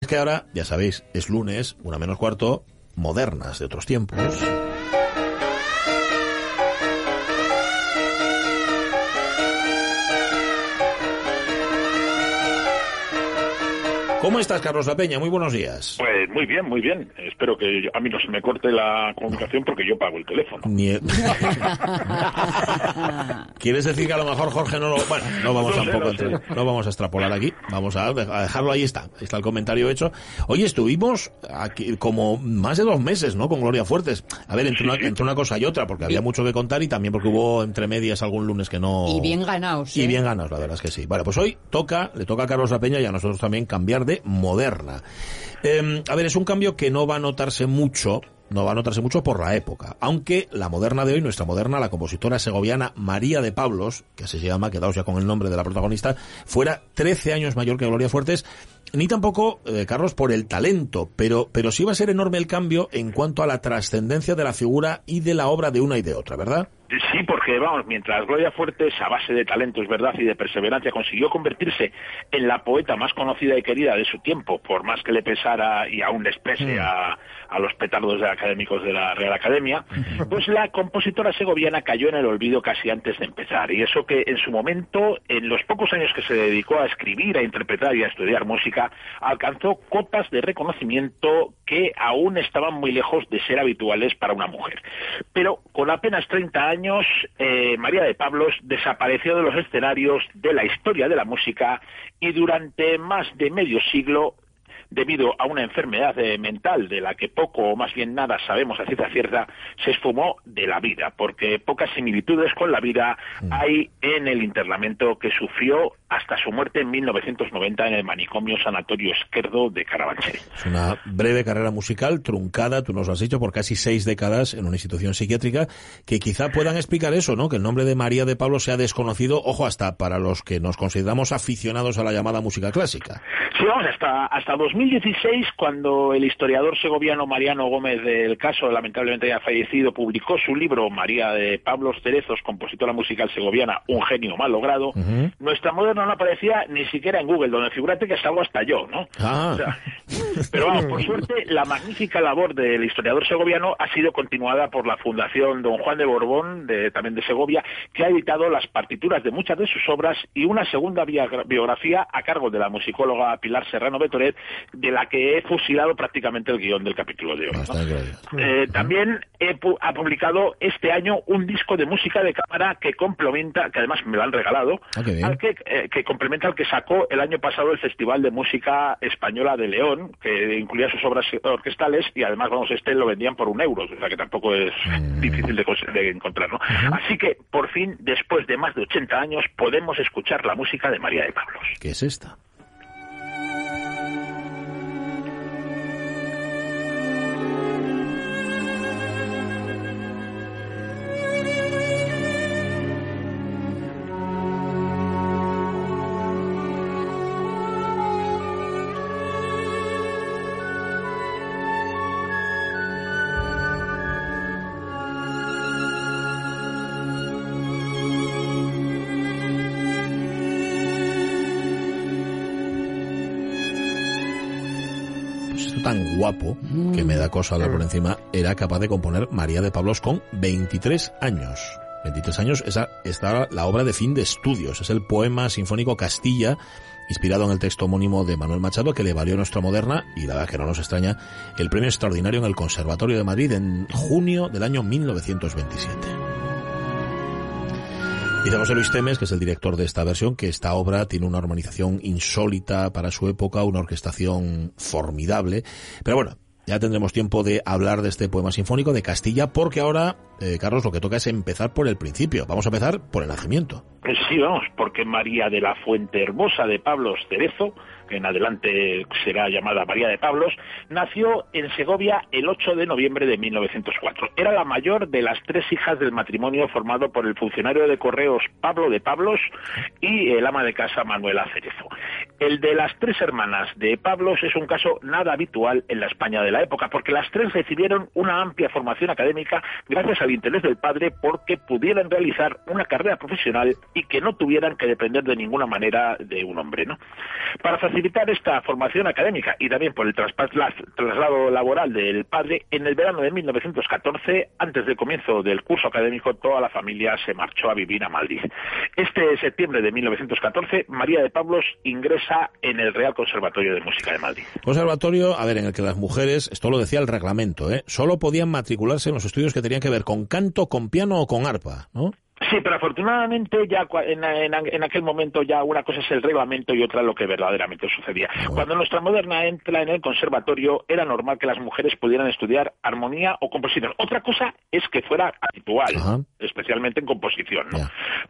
Es que ahora, ya sabéis, es lunes, una menos cuarto, modernas de otros tiempos. ¿Cómo estás, Carlos La Peña? Muy buenos días. Pues muy bien, muy bien. Espero que a mí no se me corte la comunicación porque yo pago el teléfono. ¿Quieres decir que a lo mejor Jorge no lo... Bueno, no vamos tampoco a, no sé. a extrapolar aquí. Vamos a, dejarlo ahí está. Ahí está el comentario hecho. Hoy estuvimos aquí como más de dos meses, ¿no? Con Gloria Fuertes. A ver, entre, una, entre una cosa y otra, porque había mucho que contar y también porque hubo entre medias algún lunes que no... Y bien ganados. Y ¿eh? bien ganados, la verdad es que sí. Vale, pues hoy toca, le toca a Carlos La Peña y a nosotros también cambiar de moderna. Em, a ver, es un cambio que no va a notarse mucho no va a notarse mucho por la época, aunque la moderna de hoy, nuestra moderna, la compositora segoviana María de Pablos, que así se llama, quedaos ya con el nombre de la protagonista, fuera 13 años mayor que Gloria Fuertes, ni tampoco, eh, Carlos, por el talento, pero, pero sí va a ser enorme el cambio en cuanto a la trascendencia de la figura y de la obra de una y de otra, ¿verdad? Sí, porque vamos, mientras Gloria Fuertes, a base de talento, es verdad, y de perseverancia, consiguió convertirse en la poeta más conocida y querida de su tiempo, por más que le pesara y aún les pese mm. a, a, los petardos de académicos de la Real Academia, pues la compositora segoviana cayó en el olvido casi antes de empezar. Y eso que en su momento, en los pocos años que se dedicó a escribir, a interpretar y a estudiar música, alcanzó cotas de reconocimiento que aún estaban muy lejos de ser habituales para una mujer. Pero con apenas 30 años, años, eh, María de Pablos desapareció de los escenarios de la historia de la música y durante más de medio siglo debido a una enfermedad eh, mental de la que poco o más bien nada sabemos a cierta cierta, se esfumó de la vida, porque pocas similitudes con la vida mm. hay en el internamiento que sufrió hasta su muerte en 1990 en el manicomio Sanatorio Esquerdo de Carabanchel. Es una breve carrera musical truncada, tú nos lo has dicho, por casi seis décadas en una institución psiquiátrica, que quizá puedan explicar eso, ¿no? Que el nombre de María de Pablo sea desconocido, ojo, hasta para los que nos consideramos aficionados a la llamada música clásica. Sí, vamos, hasta, hasta 2016, cuando el historiador segoviano Mariano Gómez del caso, lamentablemente ya fallecido, publicó su libro María de Pablo Cerezos, compositora musical segoviana, Un genio mal logrado, nuestra moderna no aparecía ni siquiera en Google, donde figúrate que salgo hasta yo, ¿no? Ah. pero vamos, por suerte, la magnífica labor del historiador segoviano ha sido continuada por la Fundación Don Juan de Borbón, de, también de Segovia, que ha editado las partituras de muchas de sus obras y una segunda biografía a cargo de la musicóloga Pilar Serrano Betoret, de la que he fusilado prácticamente el guion del capítulo de hoy. Eh, también he ha publicado este año un disco de música de cámara que complementa, que además me lo han regalado, ah, al que, eh, que complementa al que sacó el año pasado el Festival de Música Española de León, que incluía sus obras orquestales y además, vamos, este lo vendían por un euro, o sea que tampoco es mm. difícil de, encontrar, ¿no? Así que, por fin, después de más de 80 años, podemos escuchar la música de María de Pablos. ¿Qué es esta? Tan guapo que me da cosa hablar por encima, era capaz de componer María de Pablos con 23 años. 23 años, esa está la obra de fin de estudios, es el poema sinfónico Castilla, inspirado en el texto homónimo de Manuel Machado, que le valió nuestra moderna, y la verdad que no nos extraña, el premio extraordinario en el Conservatorio de Madrid en junio del año 1927. Dice José Luis Temes, que es el director de esta versión, que esta obra tiene una armonización insólita para su época, una orquestación formidable. Pero bueno, ya tendremos tiempo de hablar de este poema sinfónico de Castilla, porque ahora, eh, Carlos, lo que toca es empezar por el principio. Vamos a empezar por el nacimiento. Sí, vamos, porque María de la Fuente Hermosa de Pablos Cerezo en adelante será llamada María de Pablos, nació en Segovia el 8 de noviembre de 1904. Era la mayor de las tres hijas del matrimonio formado por el funcionario de correos Pablo de Pablos y el ama de casa Manuela Cerezo. El de las tres hermanas de Pablos es un caso nada habitual en la España de la época, porque las tres recibieron una amplia formación académica gracias al interés del padre porque pudieran realizar una carrera profesional y que no tuvieran que depender de ninguna manera de un hombre. ¿no? Para facilitar esta formación académica y también por el traslado laboral del padre, en el verano de 1914, antes del comienzo del curso académico, toda la familia se marchó a vivir a Madrid. Este septiembre de 1914, María de Pablos ingresa en el Real Conservatorio de Música de Madrid. Conservatorio, a ver, en el que las mujeres, esto lo decía el reglamento, ¿eh? solo podían matricularse en los estudios que tenían que ver con canto, con piano o con arpa, ¿no? Sí, pero afortunadamente ya en, aquel momento ya una cosa es el reglamento y otra lo que verdaderamente sucedía. Cuando nuestra moderna entra en el conservatorio era normal que las mujeres pudieran estudiar armonía o composición. Otra cosa es que fuera habitual, especialmente en composición. ¿no?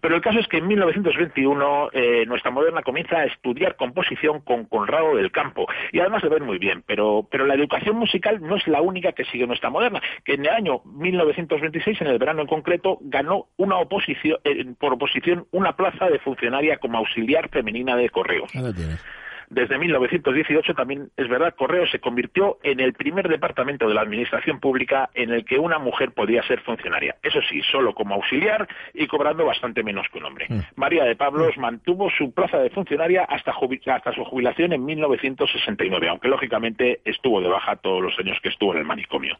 Pero el caso es que en 1921 eh, nuestra moderna comienza a estudiar composición con Conrado del Campo y además de ver muy bien. Pero, pero la educación musical no es la única que sigue nuestra moderna, que en el año 1926, en el verano en concreto, ganó una oposición por oposición una plaza de funcionaria como auxiliar femenina de correos. Desde 1918 también es verdad, Correos se convirtió en el primer departamento de la administración pública en el que una mujer podía ser funcionaria. Eso sí, solo como auxiliar y cobrando bastante menos que un hombre. Mm. María de Pablos mantuvo su plaza de funcionaria hasta, hasta su jubilación en 1969, aunque lógicamente estuvo de baja todos los años que estuvo en el manicomio.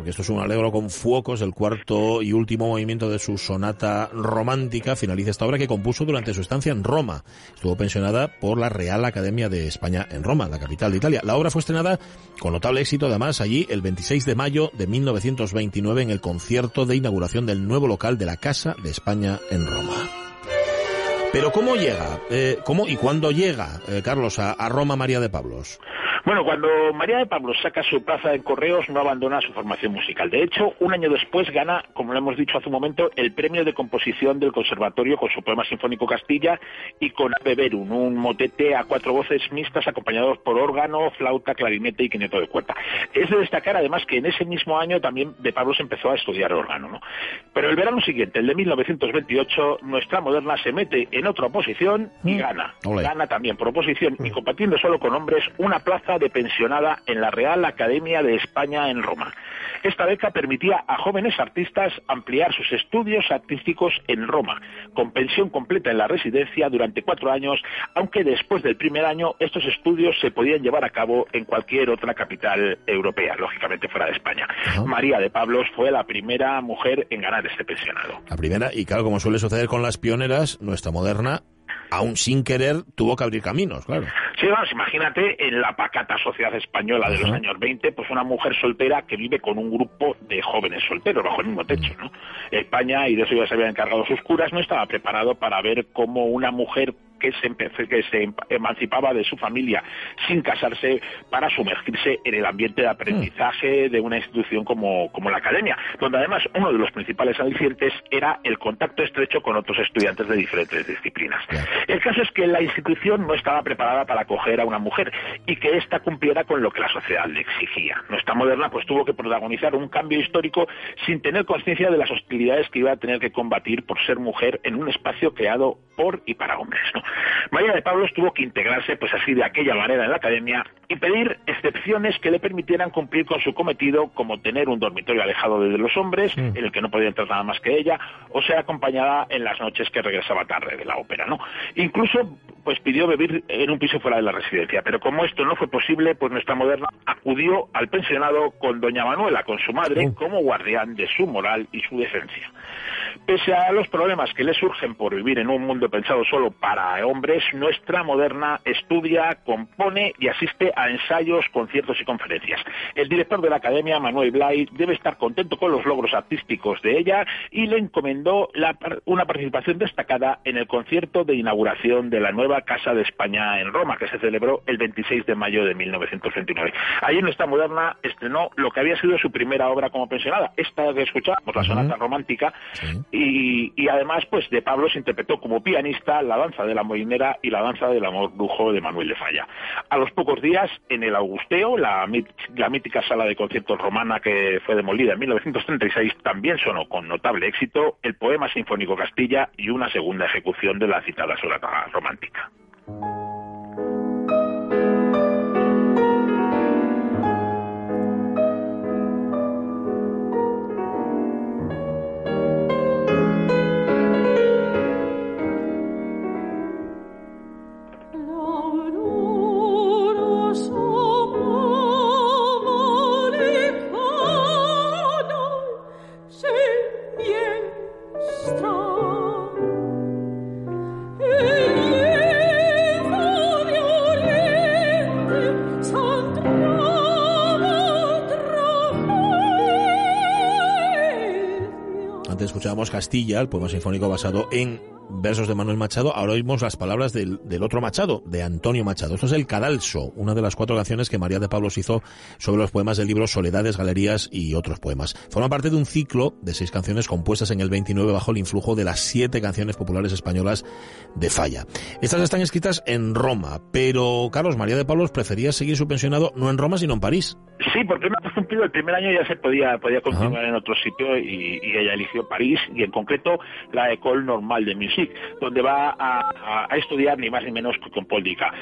Porque esto es un alegro con fuocos, el cuarto y último movimiento de su sonata romántica, finaliza esta obra que compuso durante su estancia en Roma. Estuvo pensionada por la Real Academia de España en Roma, la capital de Italia. La obra fue estrenada con notable éxito, además, allí el 26 de mayo de 1929 en el concierto de inauguración del nuevo local de la Casa de España en Roma. Pero ¿cómo llega? Eh, ¿Cómo y cuándo llega, eh, Carlos, a Roma María de Pablos? Bueno, cuando María de Pablo saca su plaza en Correos, no abandona su formación musical. De hecho, un año después gana, como lo hemos dicho hace un momento, el premio de composición del Conservatorio con su poema sinfónico Castilla y con Ave Verum, un motete a cuatro voces mixtas acompañados por órgano, flauta, clarinete y quineto de cuerda. Es de destacar además que en ese mismo año también de Pablo se empezó a estudiar órgano. ¿no? Pero el verano siguiente, el de 1928, nuestra moderna se mete otra oposición y mm. gana. Gana también por oposición y compartiendo solo con hombres una plaza de pensionada en la Real Academia de España en Roma. Esta beca permitía a jóvenes artistas ampliar sus estudios artísticos en Roma, con pensión completa en la residencia durante cuatro años, aunque después del primer año estos estudios se podían llevar a cabo en cualquier otra capital europea, lógicamente fuera de España. María de Pablos fue la primera mujer en ganar este pensionado. La primera, y claro, como suele suceder con las pioneras, nuestra moderna aún sin querer, tuvo que abrir caminos, claro. Sí, vamos, imagínate en la pacata sociedad española de los años 20, pues una mujer soltera que vive con un grupo de jóvenes solteros bajo el mismo techo, ¿no? España, y de eso ya se habían encargado sus curas, no estaba preparado para ver cómo una mujer que se, que se emancipaba de su familia sin casarse para sumergirse en el ambiente de aprendizaje de una institución como, como la academia, donde además uno de los principales alicientes era el contacto estrecho con otros estudiantes de diferentes disciplinas. El caso es que la institución no estaba preparada para acoger a una mujer y que ésta cumpliera con lo que la sociedad le exigía. Nuestra moderna pues tuvo que protagonizar un cambio histórico sin tener conciencia de las hostilidades que iba a tener que combatir por ser mujer en un espacio creado por y para hombres. María de Pablos tuvo que integrarse pues así de aquella manera en la academia y pedir excepciones que le permitieran cumplir con su cometido como tener un dormitorio alejado de los hombres mm. en el que no podía entrar nada más que ella o ser acompañada en las noches que regresaba tarde de la ópera, ¿no? Incluso pues pidió vivir en un piso fuera de la residencia, pero como esto no fue posible, pues nuestra moderna acudió al pensionado con doña Manuela, con su madre, mm. como guardián de su moral y su decencia. Pese a los problemas que le surgen por vivir en un mundo pensado solo para hombres, nuestra moderna estudia, compone y asiste a ensayos, conciertos y conferencias. El director de la academia, Manuel Blay, debe estar contento con los logros artísticos de ella y le encomendó una participación destacada en el concierto de inauguración de la nueva Casa de España en Roma, que se celebró el 26 de mayo de 1929. Allí nuestra moderna estrenó lo que había sido su primera obra como pensionada, esta que escuchamos, la sonata romántica, y, además, pues de Pablo se interpretó como pianista la danza de la y la danza del amor brujo de Manuel de Falla. A los pocos días, en el Augusteo, la, la mítica sala de conciertos romana que fue demolida en 1936, también sonó con notable éxito el poema sinfónico Castilla y una segunda ejecución de la citada sonata romántica. Escuchábamos Castilla, el poema sinfónico basado en versos de Manuel Machado, ahora oímos las palabras del, otro Machado, de Antonio Machado. Esto es el Cadalso, una de las cuatro canciones que María de Pablos hizo sobre los poemas del libro Soledades, Galerías y otros poemas. Forma parte de un ciclo de seis canciones compuestas en el 29 bajo el influjo de las siete canciones populares españolas de Falla. Estas están escritas en Roma, pero Carlos María de Pablos prefería seguir su pensionado no en Roma sino en París. Sí, porque una vez cumplido el primer año ya se podía, podía continuar en otro sitio y, ella eligió París y en concreto la École Normale de Musique donde va a, estudiar ni más ni menos que con Paul Dica,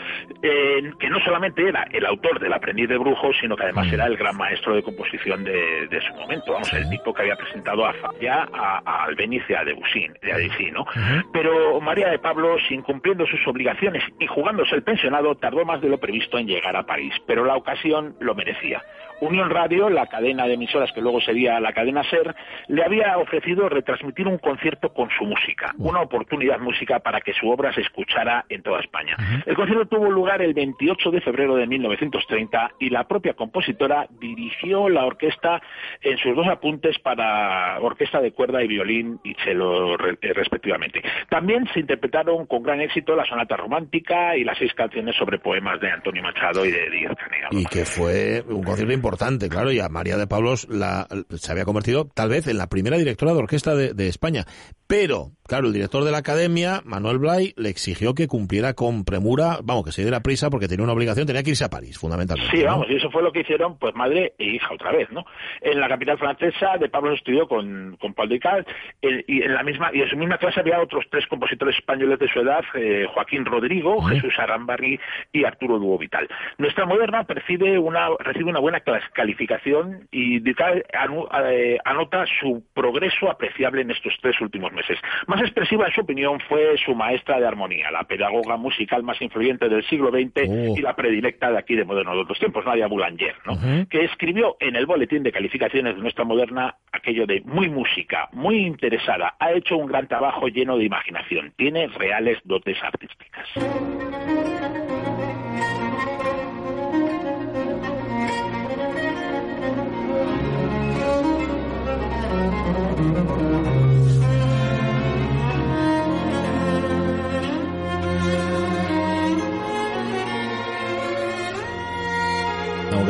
que no solamente era el autor del Aprendiz de Brujos, sino que además mm. era el gran maestro de composición de, su momento, vamos, el tipo que había presentado a Falla, a, Albeniz y a Debussy, de ¿no? Pero María de Pablo, sin cumpliendo sus obligaciones y jugándose el pensionado, tardó más de lo previsto en llegar a París, pero la ocasión lo merecía. Unión Radio, la cadena de emisoras que luego sería la cadena SER, le había ofrecido retransmitir un concierto con su música, una oportunidad música para que su obra se escuchara en toda España. El concierto tuvo lugar el 28 de febrero de 1930 y la propia compositora dirigió la orquesta en sus dos apuntes para orquesta de cuerda y violín y cello eh, respectivamente. También se interpretaron con gran éxito la sonata romántica y las seis canciones sobre poemas de Antonio Machado y de Díaz Canea. Y que fue un concierto importante importante, claro, y a María de Pablos la, se había convertido tal vez en la primera directora de orquesta de España. Pero Claro, el director de la academia, Manuel Blay, le exigió que cumpliera con premura, vamos, que se diera prisa porque tenía una obligación, tenía que irse a París, fundamentalmente. Sí, vamos, y eso fue lo que hicieron, pues madre e hija otra vez, ¿no? En la capital francesa, de Pablo estudió con, con Paul Descartes, y en la misma, y en su misma clase había otros tres compositores españoles de su edad, eh, Joaquín Rodrigo, Jesús Arambarri y Arturo Duo Vital. Nuestra moderna percibe una, recibe una buena calificación y eh, anota su progreso apreciable en estos tres últimos meses. Más expresiva, en su opinión, fue su maestra de armonía, la pedagoga musical más influyente del siglo XX y la predilecta de aquí de moderno de otros tiempos, Nadia Boulanger, ¿no? que escribió en el boletín de calificaciones de nuestra moderna aquello de muy música, muy interesada, ha hecho un gran trabajo lleno de imaginación, tiene reales dotes artísticas.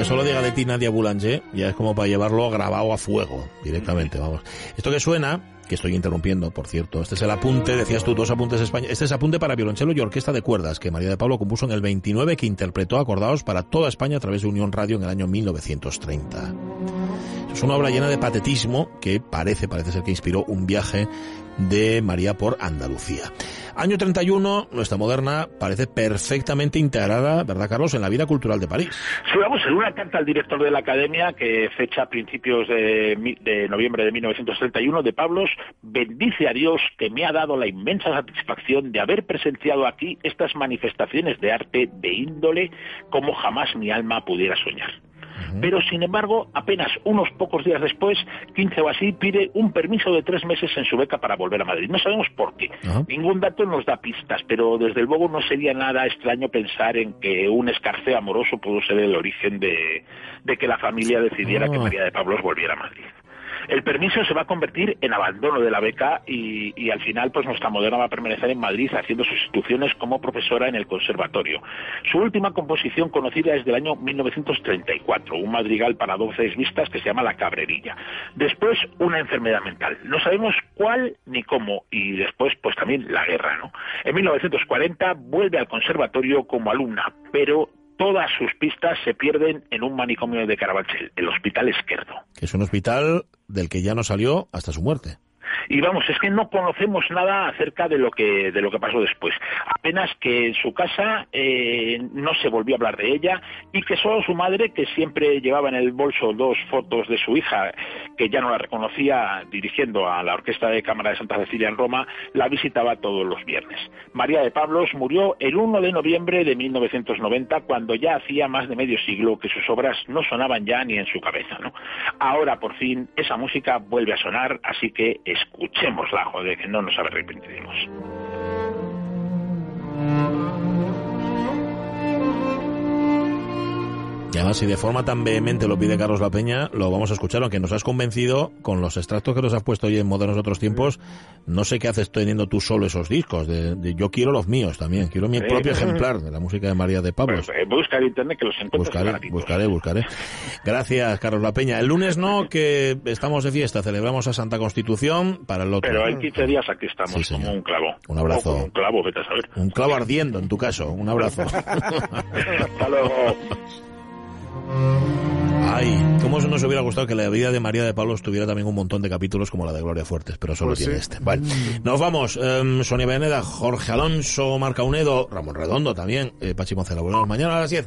Solo diga de ti Nadia Boulanger, ya es como para llevarlo grabado a fuego directamente, vamos. Esto que suena, que estoy interrumpiendo, por cierto, este es el apunte, decías tú, dos apuntes españoles, este es apunte para violonchelo y orquesta de cuerdas, que María de Pablo compuso en el 29, que interpretó acordados para toda España a través de Unión Radio en el año 1930. Es una obra llena de patetismo que parece, parece ser que inspiró un viaje de María por Andalucía. Año 31, nuestra moderna parece perfectamente integrada, ¿verdad, Carlos?, en la vida cultural de París. Sí, vamos, en una carta al director de la Academia que fecha principios de, de noviembre de 1931 de Pablos, bendice a Dios que me ha dado la inmensa satisfacción de haber presenciado aquí estas manifestaciones de arte de índole como jamás mi alma pudiera soñar. Pero, sin embargo, apenas unos pocos días después, 15 o así, pide un permiso de tres meses en su beca para volver a Madrid. No sabemos por qué. Ningún dato nos da pistas, pero desde luego no sería nada extraño pensar en que un escarceo amoroso pudo ser el origen de, que la familia decidiera que ah. María de Pablos volviera a Madrid. El permiso se va a convertir en abandono de la beca y, al final pues nuestra moderna va a permanecer en Madrid haciendo sus instituciones como profesora en el conservatorio. Su última composición conocida es del año 1934, un madrigal para doce vistas que se llama La Cabrerilla. Después una enfermedad mental. No sabemos cuál ni cómo y después pues también la guerra, ¿no? En 1940 vuelve al conservatorio como alumna, pero todas sus pistas se pierden en un manicomio de Carabanchel, el Hospital Esquerdo. Que es un hospital del que ya no salió hasta su muerte. Y vamos, es que no conocemos nada acerca de lo que de lo que pasó después. Apenas que en su casa eh, no se volvió a hablar de ella y que solo su madre, que siempre llevaba en el bolso dos fotos de su hija, que ya no la reconocía dirigiendo a la Orquesta de Cámara de Santa Cecilia en Roma, la visitaba todos los viernes. María de Pablos murió el 1 de noviembre de 1990, cuando ya hacía más de medio siglo que sus obras no sonaban ya ni en su cabeza. ¿no? Ahora, por fin, esa música vuelve a sonar, así que escuchémosla, joder, que no nos arrepentiremos. Y además, si de forma tan vehemente lo pide Carlos La Peña, lo vamos a escuchar, aunque nos has convencido con los extractos que nos has puesto hoy en Modernos Otros Tiempos. No sé qué haces teniendo tú solo esos discos. De, yo quiero los míos también. Quiero mi propio ejemplar de la música de María de Pablos. Pues, eh, busca en internet que los Buscaré, buscaré, buscaré. Gracias, Carlos La Peña. El lunes no, que estamos de fiesta. Celebramos a Santa Constitución para el otro. Pero en 15 días aquí estamos, como un clavo. Un abrazo. un clavo, vete a saber. Un clavo ardiendo, en tu caso. Un abrazo. Hasta luego. Ay, cómo nos hubiera gustado que la vida de María de Pablo tuviera también un montón de capítulos como la de Gloria Fuertes, pero solo pues tiene este. Bueno, nos vamos. Um, Sonia Beneda, Jorge Alonso, Marca Unedo, Ramón Redondo también, eh, Pachi Moncela. Volvemos mañana a las 10.